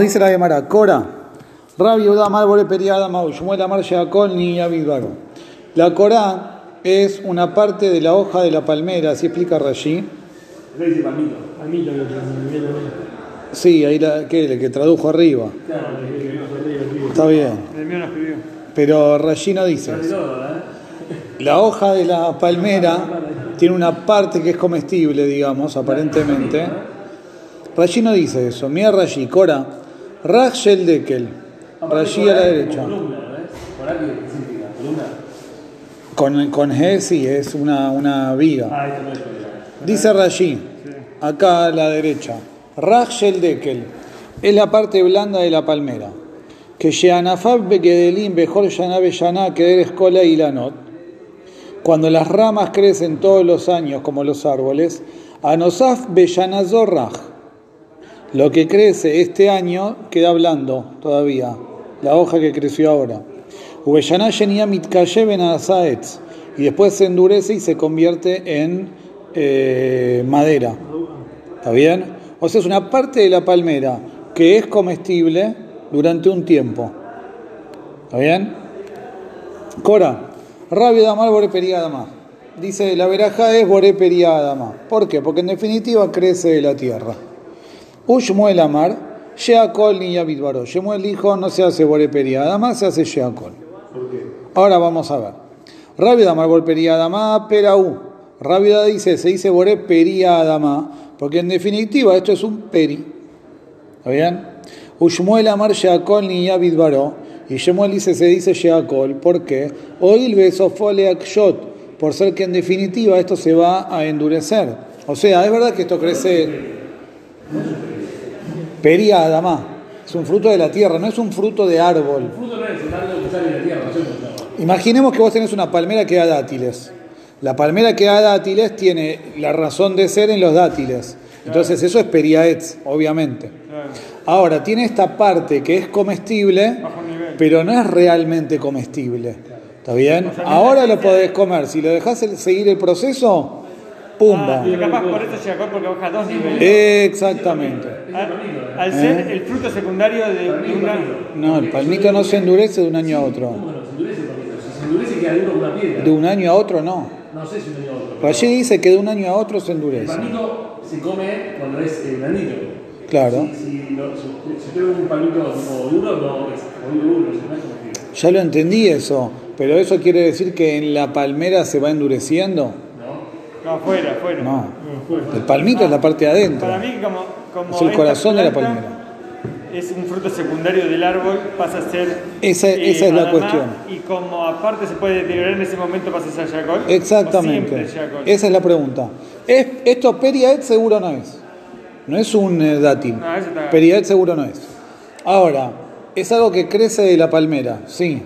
Dice la Gemara, Cora, Rabbi Yehuda Amar Bore Periada Mau, Shmuel Amar ni. La Cora es una parte de la hoja de la palmera, así explica Rashi. Que Sí, ahí la, ¿qué? el que tradujo arriba. Claro, Está bien. El mío no escribió. Pero Rashi no dice eso. ¿eh? La hoja de la palmera tiene una parte que es comestible, digamos, aparentemente. Rashi no dice eso. Mira Rashi, Cora. Rachel Dekel. Rashi a la derecha. Con, con G sí, es una, una viga. Ah. Dice Rashi, acá a la derecha. Rachel Dekel. Es la parte blanda de la palmera. Que Sheanafab Bekedelim Bejor Shana Beyana Keder Escola y Lanot. Cuando las ramas crecen todos los años como los árboles, Anosaf Beyanazorraj. Lo que crece este año queda blando todavía, la hoja que creció ahora. Y después se endurece y se convierte en eh, madera. ¿Está bien? O sea, es una parte de la palmera que es comestible durante un tiempo. ¿Está bien? Cora, rabia damar bore periadama. Dice, la veraja es bore periadama. ¿Por qué? Porque en definitiva crece de la tierra. Ushmuel amar, sheakol ni yabidbaro. Shemuel dijo, no se hace bore periadama, se hace sheakol. Ahora vamos a ver. Rábida Marbol Periadama Peraú. Rábida dice, se dice Boré Periadama, porque en definitiva esto es un peri. ¿Está bien? Ushmuel Amar Sheakol ni Yavid Baró. Y Shemuel dice, se dice Sheakol. ¿Por qué? Oil Besofole Akshot. Por ser que en definitiva esto se va a endurecer. O sea, es verdad que esto crece Periadama. Es un fruto de la tierra, no es un fruto de árbol. El fruto no es el árbol que sale de la tierra, no. Imaginemos que vos tenés una palmera que da dátiles. La palmera que da dátiles tiene la razón de ser en los dátiles. Entonces eso es periaetz, obviamente. Claro. Ahora, tiene esta parte que es comestible, pero no es realmente comestible. ¿Está bien? Ahora lo podés comer. Si lo dejás seguir el proceso, ¡pumba! Ah, y capaz por eso llega porque baja dos niveles. Exactamente. Al, al ser el fruto secundario de, de una. No, el palmito no se endurece de un año a otro. Bueno, se endurece porque si se endurece queda duro como una piedra. De un año a otro no. No sé si un año a otro. Rashi dice que de un año a otro se El endurece. palmito se come cuando es eh, blandito. Claro. Si, si, lo- si, un palmito duro, no es duro. Ya lo entendí eso, pero eso quiere decir que en la palmera se va endureciendo. ¿No? Afuera, afuera. No, el palmito es la parte de adentro. Para mí, como. como Es el corazón de la palmera. Es un fruto secundario del árbol, pasa a ser. Esa- esa es la cuestión. Y como aparte se puede deteriorar en ese momento, pasa a ser yacol. Exactamente. Esa es la pregunta. ¿Es, ¿Esto periaet seguro no es? No es un eh, dátil. No, está- Periaet seguro no es. Ahora, es algo que crece de la palmera, sí.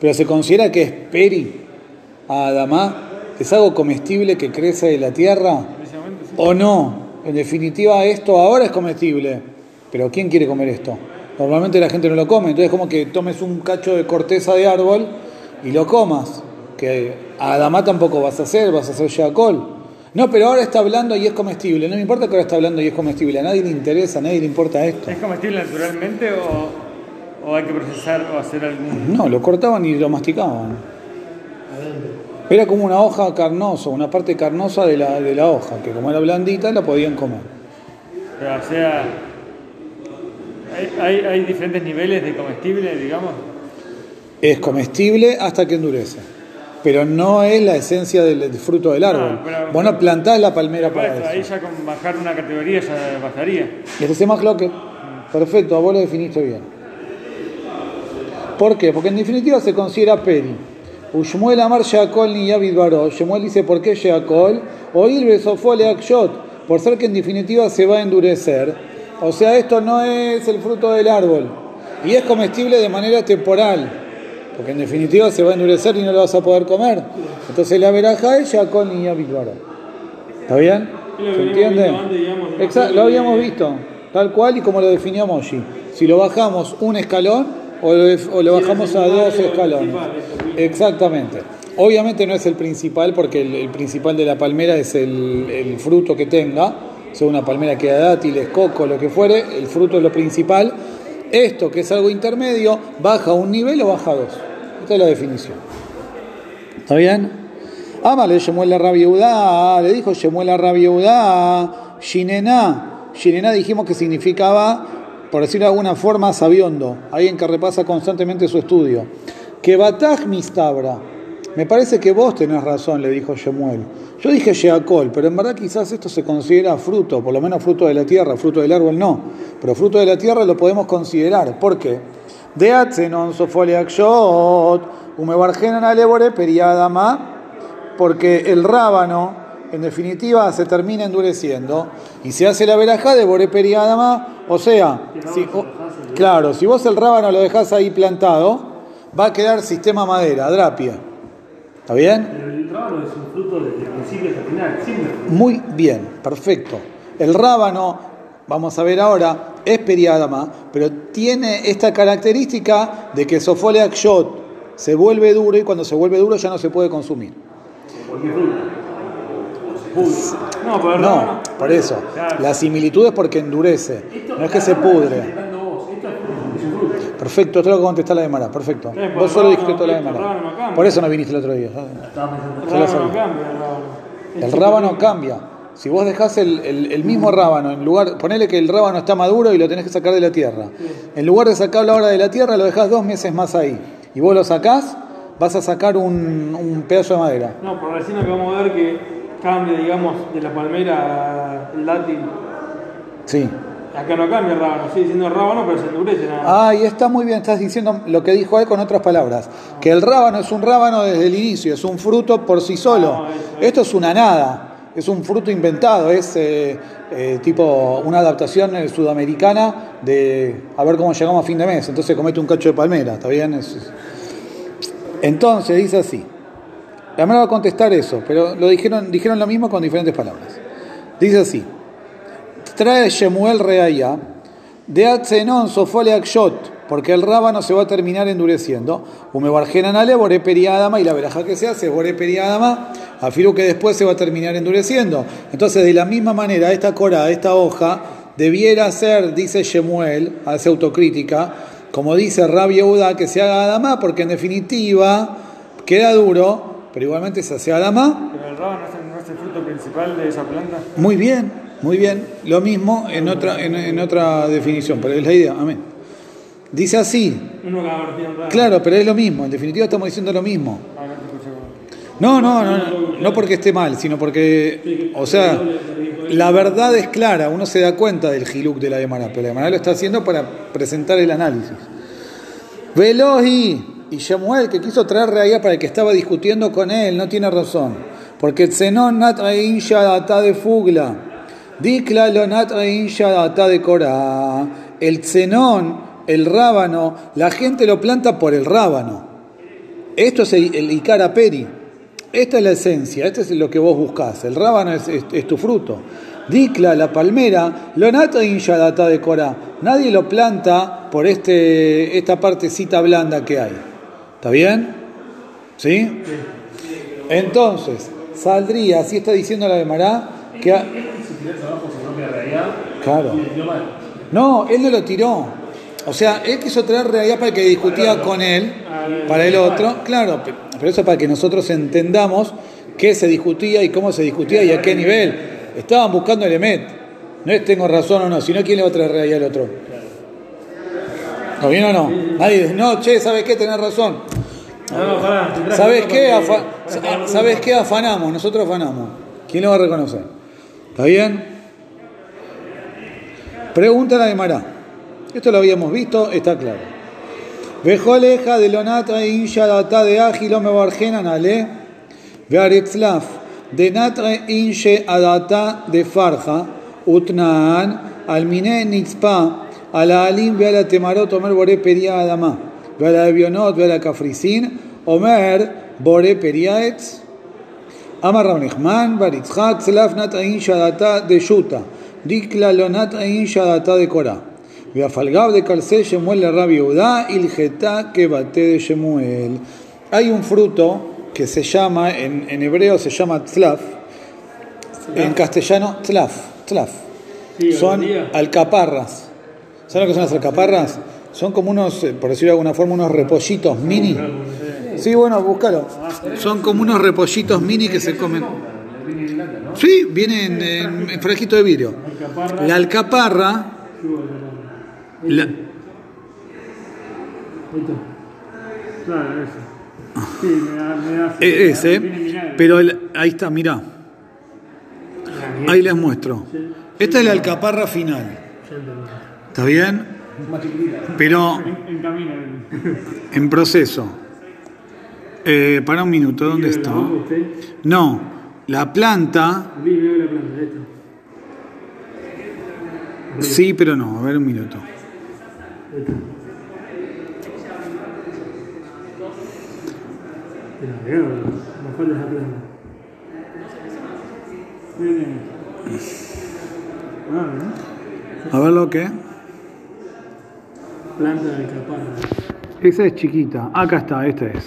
Pero se considera que es peri, adamá. ¿Es algo comestible que crece de la tierra? ¿O no? En definitiva, esto ahora es comestible. Pero ¿quién quiere comer esto? Normalmente la gente no lo come. Entonces, como que tomes un cacho de corteza de árbol y lo comas. Que a Adamá tampoco vas a hacer, vas a hacer Sheakol. No, pero ahora está hablando y es comestible. No me importa que ahora está hablando y es comestible. A nadie le interesa, a nadie le importa esto. ¿Es comestible naturalmente o, o hay que procesar o hacer algún.? No, lo cortaban y lo masticaban. Era como una hoja carnosa, una parte carnosa de la, de la hoja, que como era blandita la podían comer. Pero, o sea. Hay, hay, hay diferentes niveles de comestible, digamos. Es comestible hasta que endurece. Pero no es la esencia del, fruto del árbol. pero- Vos no plantás la palmera Por eso, para ahí ya con bajar una categoría ya bastaría. Y este es más lo que. Perfecto, vos lo definiste bien. ¿Por qué? Porque en definitiva se considera peri. Ushmuel amar Sheakol ni Yavid Baró. Shemuel dice, ¿por qué Sheakol? O Ilbe Sofole Akshot. Por ser que en definitiva se va a endurecer. O sea, esto no es el fruto del árbol. Y es comestible de manera temporal. Porque en definitiva se va a endurecer y no lo vas a poder comer. Entonces la veraja es Sheakol ni Yavid Baró. ¿Está bien? ¿Se entiende? Exacto, lo habíamos visto, tal cual y como lo definió Moshi. Si lo bajamos un escalón o lo, o bajamos a dos escalones. Exactamente. Obviamente no es el principal porque el, principal de la palmera es el, fruto que tenga, sea una palmera que da dátiles, coco, lo que fuere, el fruto es lo principal, Esto, que es algo intermedio, baja un nivel o baja dos. Esta es la definición. ¿Está bien? Amale Shemuel la Rabiudá, le dijo Shemuel la Rabiudá, Shinená. Shinená dijimos que significaba, por decirlo de alguna forma, sabiondo, alguien que repasa constantemente su estudio. Que Bataj mistabra. Me parece que vos tenés razón, le dijo Shemuel. Yo dije Sheakol, pero en verdad quizás esto se considera fruto, por lo menos fruto de la tierra, fruto del árbol no. Pero fruto de la tierra lo podemos considerar. ¿Por qué? De Atzenon Sofoliakshot, Umebargenan Alebore Periadama, porque el rábano, en definitiva, se termina endureciendo y se hace la verajá de Bore Periadama, o sea, si, o- claro, si vos el rábano lo dejás ahí plantado, va a quedar sistema madera, drapia. ¿Está bien? Pero el rábano es un fruto desde el principio hasta el final, siempre. Muy bien, perfecto. El rábano, vamos a ver ahora, es periadama, pero tiene esta característica de que Sofole Shot se vuelve duro y cuando se vuelve duro ya no se puede consumir. Cualquier No, pero No, por eso. Claro. La similitud es porque endurece, no es que se pudre. Perfecto, esto es lo que contestá la demara, perfecto. Por Vos solo dijiste toda la cambia. Por eso no viniste el otro día. El rábano cambia, el rábano. El rábano cambia. Si vos dejás el, el- el mismo rábano, en lugar, ponele que el rábano está maduro y lo tenés que sacar de la tierra. En lugar de sacarlo ahora de la tierra, lo dejás dos meses más ahí. Y vos lo sacás, vas a sacar un, un pedazo de madera. No, por recién acabamos de ver que cambia, digamos, de la palmera al dátil. Sí. Acá no cambia el rábano, sigue siendo rábano, pero se endurece nada. más. Ah, y está muy bien, estás diciendo lo que dijo él con otras palabras. Que el rábano es un rábano desde el inicio, es un fruto por sí solo. Ah, eso. Esto es una nada, es un fruto inventado, es eh, eh, tipo una adaptación eh, sudamericana de a ver cómo llegamos a fin de mes. Entonces comete un cacho de palmera, ¿está bien? Es- es- Entonces dice así. La manera va a contestar eso, pero lo dijeron, dijeron lo mismo con diferentes palabras. Dice así. Trae Shemuel Reaya de Atzenon Sofole Akshot, porque el rábano se va a terminar endureciendo. Umebargenan ale Bore Periadama, y la veraja que se hace, Bore Periadama, afirmo que después se va a terminar endureciendo. Entonces, de la misma manera, esta cora, esta hoja, debiera ser, dice Shemuel, hace autocrítica, como dice Rabbi Yehuda, que se haga Adama, porque en definitiva queda duro, pero igualmente se hace Adama. Pero el rábano no es el, fruto principal de esa planta. Muy bien, muy bien. Lo mismo en otra, en, en otra definición, pero es la idea. Amén. Dice así, claro, pero es lo mismo. En definitiva estamos diciendo lo mismo. Ah, no. No, no, no, porque esté mal, sino porque, o sea, la verdad es clara. Uno se da cuenta del giluk de la Gemara, pero la Gemara lo está haciendo para presentar el análisis. Veloji y Shemuel, que quiso traer reallá para el que estaba discutiendo con él, no tiene razón. Porque Tzenon nat rein data de fugla. Dikla lo nat rein data de Korah. El Tzenón, el rábano, la gente lo planta por el rábano. Esto es el, el Ikara Peri. Esta es la esencia, esto es lo que vos buscás. El rábano es, tu fruto. Dikla, la palmera, lo nata data de Korah. Nadie lo planta por este, esta partecita blanda que hay. ¿Está bien? ¿Sí? Entonces, saldría, así está diciendo la de Mará, que... realidad, Claro. No, él no lo tiró. O sea, él quiso traer realidad para que discutía con él, para el otro, claro, pe- pero eso para que nosotros entendamos qué se discutía y cómo se discutía y a qué nivel. Estaban buscando el EMET. No es tengo razón o no, sino quién le va a traer realidad al otro. ¿Está bien o no? Nadie dice, no, che, ¿sabes qué? Tenés razón. ¿Sabes qué? Afa- ¿Sabes qué? Afanamos, nosotros afanamos. ¿Quién lo va a reconocer? ¿Está bien? Pregunta la de Mará. Esto lo habíamos visto, está claro. Vejoleja de lonata e insha data de ágilo me bargenan ale. Vearetzlaf de natra inshe adata de farja. Utnaan almine nitzpa Ala alim ve a la temarot omer bore peria adama. Ve a la avionot ve a la cafricín. Omer bore periaetz. אמר רב נחמן בר יצחק צלף נטעין שדתה דשוטה דיקלה לא נטעין שדתה דקורה ואף על גב דקלסי שמואל לרב יהודה הלכתה כבתי de Shemuel hay un fruto que se llama en, en hebreo se llama tzlaf en castellano tzlaf tzlaf Sí, son algodía. alcaparras ¿Saben lo que son las alcaparras? Son como unos, eh, por decirlo de alguna forma, unos repollitos mini. Sí, bueno, búscalo. Son como unos repollitos mini que se comen. Sí, vienen en, en frasquito de vidrio. La alcaparra, la- Claro, eso. Sí, me da. Me da eh, ese, Tiene vinagre. pero el- ahí está, mirá. Ahí les muestro. Esta es la alcaparra final. ¿Está bien? Pero En proceso. Eh, para un minuto, ¿dónde está? No, la planta, sí, pero no. A ver un minuto. A ver lo que. Planta de alcaparra. Esa es chiquita. Acá está, esta es.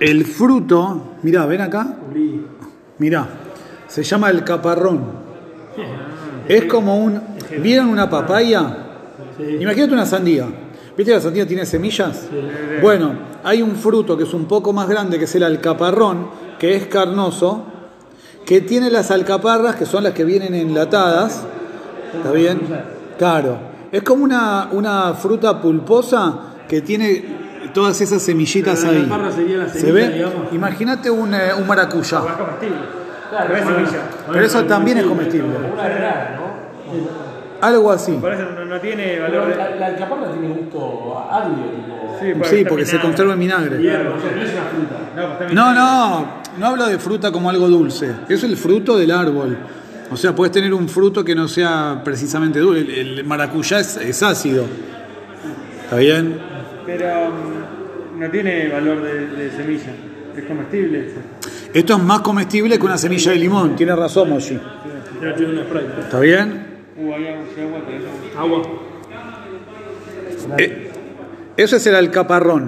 El fruto, mirá, ven acá. Mirá, se llama el caparrón. Es como un. ¿Vieron una papaya? Imagínate una sandía. ¿Viste que la sandía tiene semillas? Bueno, hay un fruto que es un poco más grande, que es el alcaparrón, que es carnoso, que tiene las alcaparras, que son las que vienen enlatadas. ¿Está bien? Claro. Es como una, una fruta pulposa que tiene todas esas semillitas Pero la ahí. alcaparra sería la ¿Se ve? Imagínate un, eh, un maracuyá. Es comestible. Claro, es semilla. Pero eso también es comestible. Una granada, ¿no? Algo así. Por eso no, no tiene Pero valor de. la, la alcaparra tiene gusto agrio, tipo. Sí, porque se conserva en vinagre. Hierro. O sea, no es una fruta. No, está No, no, no hablo de fruta como algo dulce. Es el fruto del árbol. O sea, puedes tener un fruto que no sea precisamente dulce. El, el maracuyá es, es ácido. ¿Está bien? Pero mm, no tiene valor de, de semilla. Es comestible. Esto es más comestible que una semilla de limón. Tiene razón, Moshi. ¿Está bien? Uh, Agua. Eh, eso es el alcaparrón.